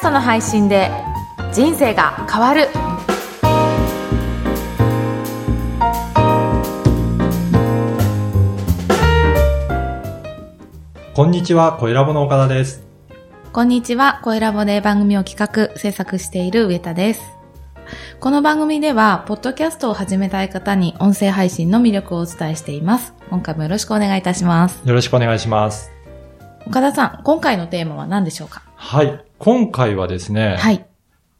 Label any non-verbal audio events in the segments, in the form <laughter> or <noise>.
ストの配信で人生が変わるこんにちは、小ラボの岡田です。こんにちは、声ラボで番組を企画、制作している上田です。この番組では、ポッドキャストを始めたい方に音声配信の魅力をお伝えしています。今回もよろしくお願いいたします。よろしくお願いします。岡田さん、今回のテーマは何でしょうか？はい。今回はですね、はい。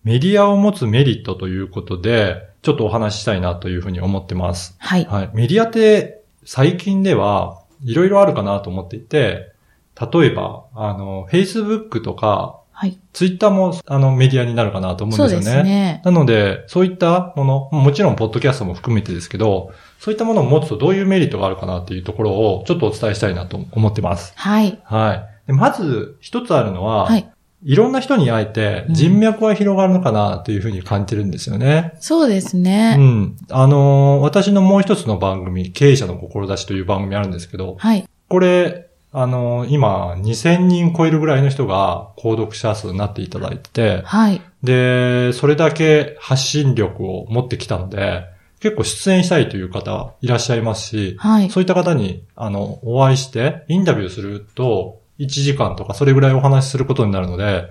メディアを持つメリットということで、ちょっとお話ししたいなというふうに思ってます。はい。はい。メディアって最近ではいろいろあるかなと思っていて、例えば、あの、Facebook とか、はい。Twitter もあのメディアになるかなと思うんそうですよね。ですね。なので、そういったもの、もちろんポッドキャストも含めてですけど、そういったものを持つとどういうメリットがあるかなっていうところをちょっとお伝えしたいなと思ってます。はい。はい。でまず、一つあるのは、はい。いろんな人に会えてうん人脈が広がるのかなというふうに感じてるんですよね。そうですうね。ん。あのー私のもう一つの番組、経営者の志という番組あるんですけど、はい。これ、あのー今、2000人超えるぐらいの人が購読者数になっていただいてて、はい。で、それだけ発信力を持ってきたので、結構出演したいという方いらっしゃいますし、はい。そういった方に、あの、お会いして、インタビューすると、1時間とかそれぐらいお話しすることになるので、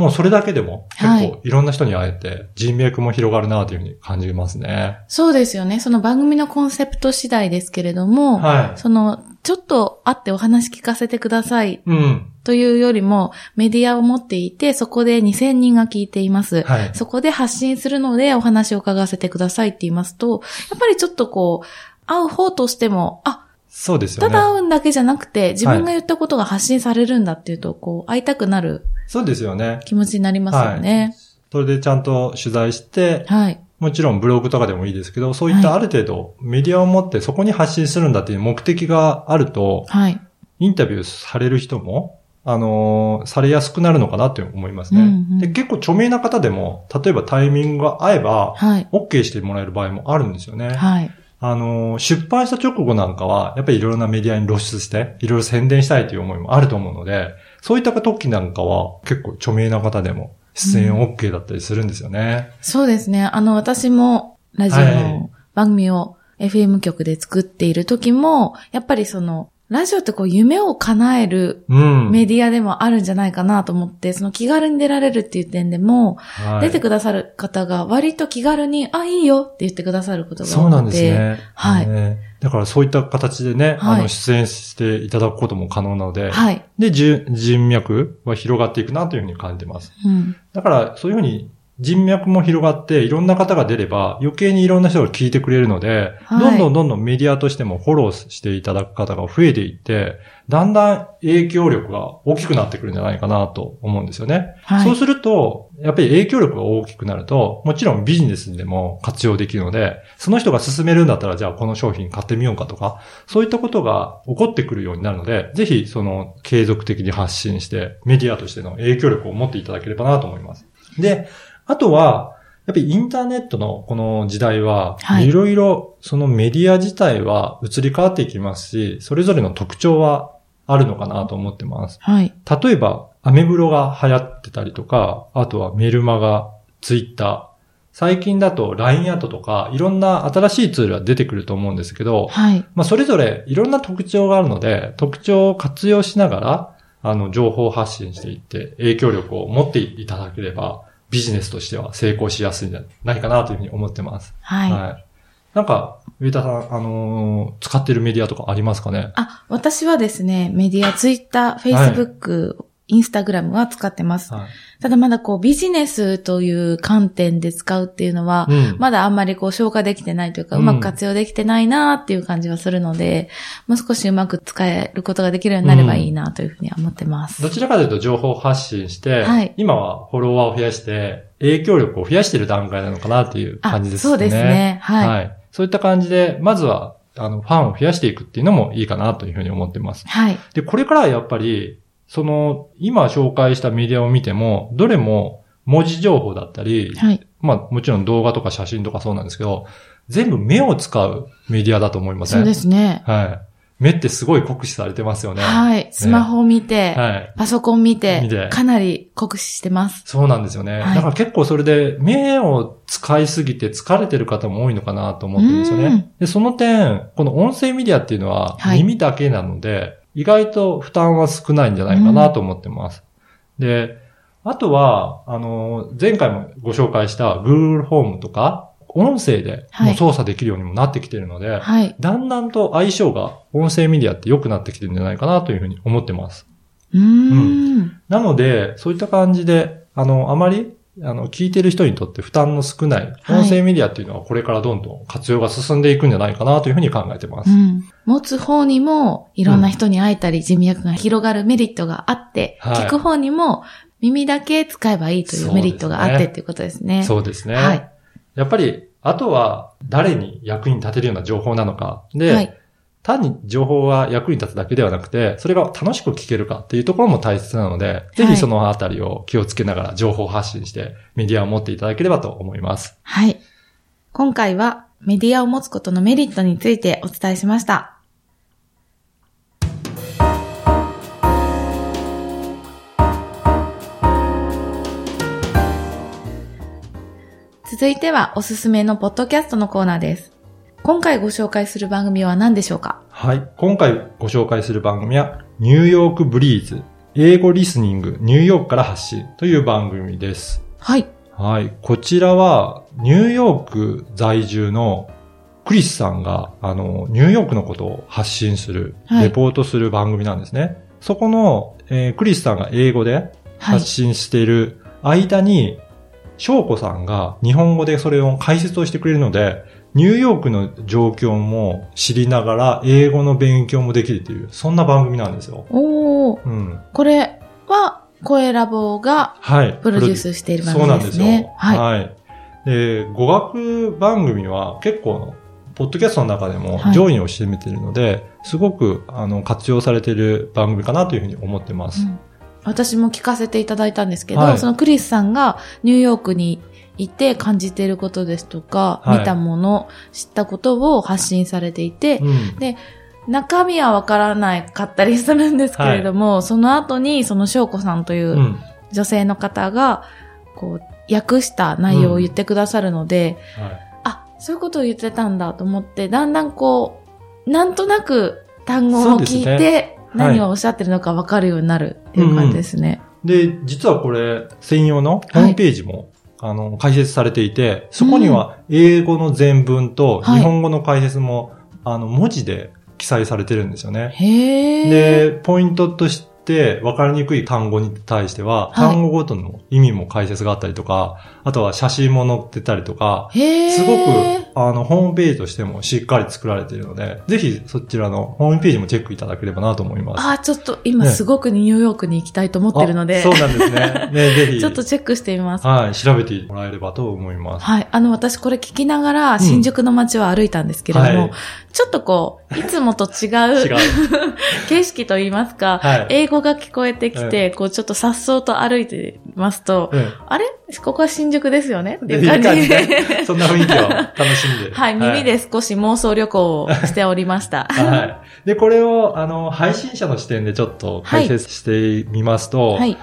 もうそれだけでもはい結構いろんな人に会えて、人脈も広がるなというふうに感じますね。そうですよね。その番組のコンセプト次第ですけれども、はい。その、ちょっと会ってお話聞かせてくださいうん。というよりも、メディアを持っていて、そこで2000人が聞いています。はい。そこで発信するのでお話を伺わせてくださいって言いますと、やっぱりちょっとこう、会う方としても、あ、そうですよね。ただ会うんだけじゃなくて、自分が言ったことが発信されるんだっていうと、こう、会いたくなるそうですよね。気持ちになりますよね。それでちゃんと取材して、はい。もちろんブログとかでもいいですけど、そういったある程度メディアを持ってそこに発信するんだっていう目的があると、はい。インタビューされる人も、あのーされやすくなるのかなって思いますね、うんうんで。結構著名な方でも、例えばタイミングが合えば、はい。OK してもらえる場合もあるんですよね。はい。あのー出版した直後なんかは、やっぱりいろいろなメディアに露出して、いろいろ宣伝したいという思いもあると思うので、そういった時なんかは結構著名な方でも出演 OK だったりするんですよね。そうですね。あの、私もラジオはいの番組を FM 局で作っている時も、やっぱりその、ラジオってこう夢を叶えるうん。メディアでもあるんじゃないかなと思って、その気軽に出られるっていう点でも、はい出てくださる方が割と気軽に、あ、いいよって言ってくださることが多くて。そうなんですね。はいねだからそういった形でね、はいあの、出演していただくことも可能なので、はい。で、じ人脈は広がっていくなというふうに感じてます。うん。だから、そういうふうに人脈も広がって、いろんな方が出れば、余計にいろんな人が聞いてくれるので、はいどんどんどんどんメディアとしてもフォローしていただく方が増えていって、だんだん影響力が大きくなってくるんじゃないかなと思うんですよね。はい。そうすると、やっぱり影響力が大きくなると、もちろんビジネスでも活用できるので、その人が進めるんだったら、じゃあこの商品買ってみようかとか、そういったことが起こってくるようになるので、ぜひその継続的に発信して、メディアとしての影響力を持っていただければなと思います。で、あとは、やっぱりインターネットのこの時代は、はいいろいろそのメディア自体は移り変わっていきますし、それぞれの特徴はあるのかなと思ってます。はい。例えば、アメブロが流行ってたりとか、あとはメルマガ、ツイッター。最近だと LINE アットとか、いろんな新しいツールが出てくると思うんですけど、はい。まあそれぞれいろんな特徴があるので、特徴を活用しながら、あの、情報発信していって、影響力を持っていただければ、ビジネスとしては成功しやすいんじゃないかなというふうに思ってます。はい。はい。なんか、上田さん、あのー使ってるメディアとかありますかね？あ、私はですね、メディア、ツイッター、フェイスブック、インスタグラムは使ってます。はい。ただまだこうビジネスという観点で使うっていうのは、うん。まだあんまりこう消化できてないというか、ううんまく活用できてないなっていう感じはするので、もう少しうまく使えることができるようになればいいなというふうには思ってます。どちらかというと情報発信して、はい今はフォロワーを増やして、影響力を増やしている段階なのかなっていうあ感じですね。そうですね。はい。はい。そういった感じで、まずは、あの、ファンを増やしていくっていうのもいいかなというふうに思ってます。はい。で、これからはやっぱり、その、今紹介したメディアを見ても、どれも文字情報だったり、はい。まあもちろん動画とか写真とかそうなんですけど、全部目を使うメディアだと思いません？そうですね。はい。目ってすごい酷使されてますよね。はい。スマホを見て、はい。パソコン見て見てかなり酷使してます。そうなんですよね。はいだから結構それで目を使いすぎて疲れてる方も多いのかなと思ってるんですようんね。で、その点、この音声メディアっていうのははい耳だけなので、意外と負担は少ないんじゃないかなと思ってます。で、あとは、あの、前回もご紹介した Google ホームとか、音声でもう操作できるようにもなってきてるので、はい。だんだんと相性が音声メディアって良くなってきてるんじゃないかなというふうに思ってます。うーん。なので、そういった感じで、あの、あまり、あの、聞いてる人にとって負担の少ないはい音声メディアっていうのはこれからどんどん活用が進んでいくんじゃないかなというふうに考えてます。うん。持つ方にも、いろんな人に会えたり、人脈が広がるメリットがあって、はい聞く方にも、耳だけ使えばいいというメリットがあってっていうことですね。そうですね。はい。やっぱり、あとは誰に役に立てるような情報なのか。で、はい。単に情報が役に立つだけではなくて、それが楽しく聞けるかっていうところも大切なので、ぜひそのあたりを気をつけながら情報発信してメディアを持っていただければと思います。はい。今回はメディアを持つことのメリットについてお伝えしました。続いてはおすすめのポッドキャストのコーナーです。今回ご紹介する番組は何でしょうか？はい。今回ご紹介する番組は、ニューヨークブリーズ、英語リスニング、ニューヨークから発信という番組です。はい。はい。こちらは、ニューヨーク在住のクリスさんが、あの、ニューヨークのことを発信する、はいレポートする番組なんですね。そこの、えークリスさんが英語ではい発。信している間に、翔子さんが日本語でそれを解説をしてくれるので、ニューヨークの状況も知りながら英語の勉強もできるという、そんな番組なんですよ。おー、うん。これは声ラボがはい。プロデュースしている番そう組でなんですすよ。ね。はい。はい。で、語学番組は結構、ポッドキャストの中でもはい上位を占めているので、すごくあの活用されている番組かなというふうに思ってます。うん私も聞かせていただいたんですけど、はい。そのクリスさんがニューヨークにいて感じていることですとか、はい。見たもの、知ったことを発信されていて、うん。中身はわからないかったりするんですけれども、その後にその翔子さんといううん。女性の方が、こう、訳した内容を言ってくださるので、はい。あ、そういうことを言ってたんだと思って、だんだんこう、なんとなく単語を聞いそうですて、何をおっしゃってるのかわかるようになるっていう感じですね。で、実はこれ、専用のホームページも、あの、解説されていて、そこには英語の全文とはい。日本語の解説も、あの、文字で記載されてるんですよね。で、ポイントとして分かりにくい単語に対しては、はい。単語ごとの意味も解説があったりとか、あとは写真も載ってたりとか。すごく、あの、ホームページとしてもしっかり作られているので、ぜひそちらのホームページもチェックいただければなと思います。あ、ちょっと今ねすごくニューヨークに行きたいと思ってるので、あそうなんですね。ね、<laughs> ぜひ。ちょっとチェックしてみます。はい、調べてもらえればと思います。はい。あの、私これ聞きながら新宿の街を歩いたんですけれども、はいちょっとこう、いつもと違う <laughs> 違う。<laughs> 景色と言いますか、はい英語が聞こえてきて、こう、ちょっと颯爽と歩いてますと、うんあれ？ここは新宿ですよね？っていういい感じ感じでで。そんな雰囲気を楽しんで。<laughs> はい、耳で少し妄想旅行をしておりました。はい。で、これを、あの、配信者の視点でちょっと解説してみますと、はい。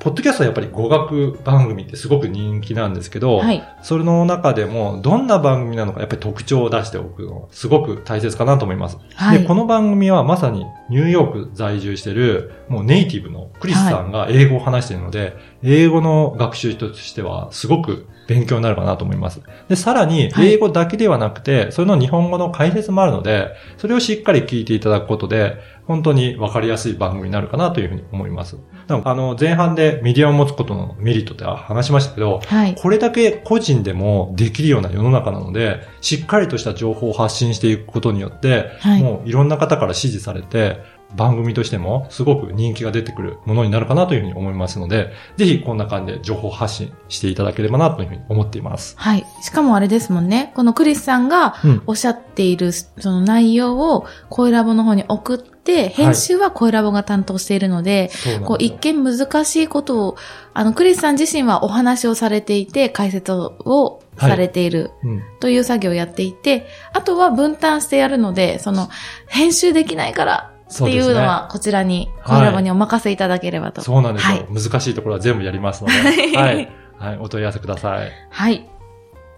ポッドキャストはやっぱり語学番組ってすごく人気なんですけど、はい。それの中でもどんな番組なのかやっぱり特徴を出しておくのすごく大切かなと思います。はい。で、この番組はまさにニューヨーク在住してるもうネイティブのクリスさんが英語を話しているので、英語の学習としてはすごく勉強になるかなと思います。で、さらにはい英語だけではなくて、それの日本語の解説もあるので、それをしっかり聞いていただくことで、本当にわかりやすい番組になるかなというふうに思います。あの、前半でメディアを持つことのメリットって話しましたけど、はい。これだけ個人でもできるような世の中なので、しっかりとした情報を発信していくことによって、はいもういろんな方から支持されて、番組としてもすごく人気が出てくるものになるかなというふうに思いますので、ぜひこんな感じで情報発信していただければなというふうに思っています。はい。しかもあれですもんね。このクリスさんがうん。おっしゃっているその内容を声ラボの方に送って、編集は声ラボが担当しているので、そうなんですよこう一見難しいことを、あの、クリスさん自身はお話をされていて、解説をされているうん。という作業をやっていて、あとは分担してやるので、その、編集できないからっていうのは、こちらに、コラボにお任せいただければと。そうなんですよ、はい難しいところは全部やりますので。<laughs> はい。はい。お問い合わせください。はい。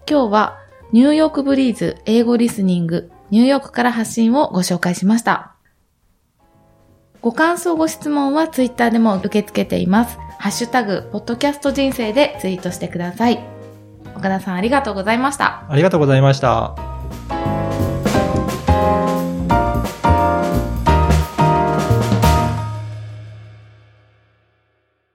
今日は、ニューヨークブリーズ英語リスニング、ニューヨークから発信をご紹介しました。ご感想、ご質問はツイッターでも受け付けています。ハッシュタグ、ポッドキャスト人生でツイートしてください。岡田さんありがとうございました。ありがとうございました。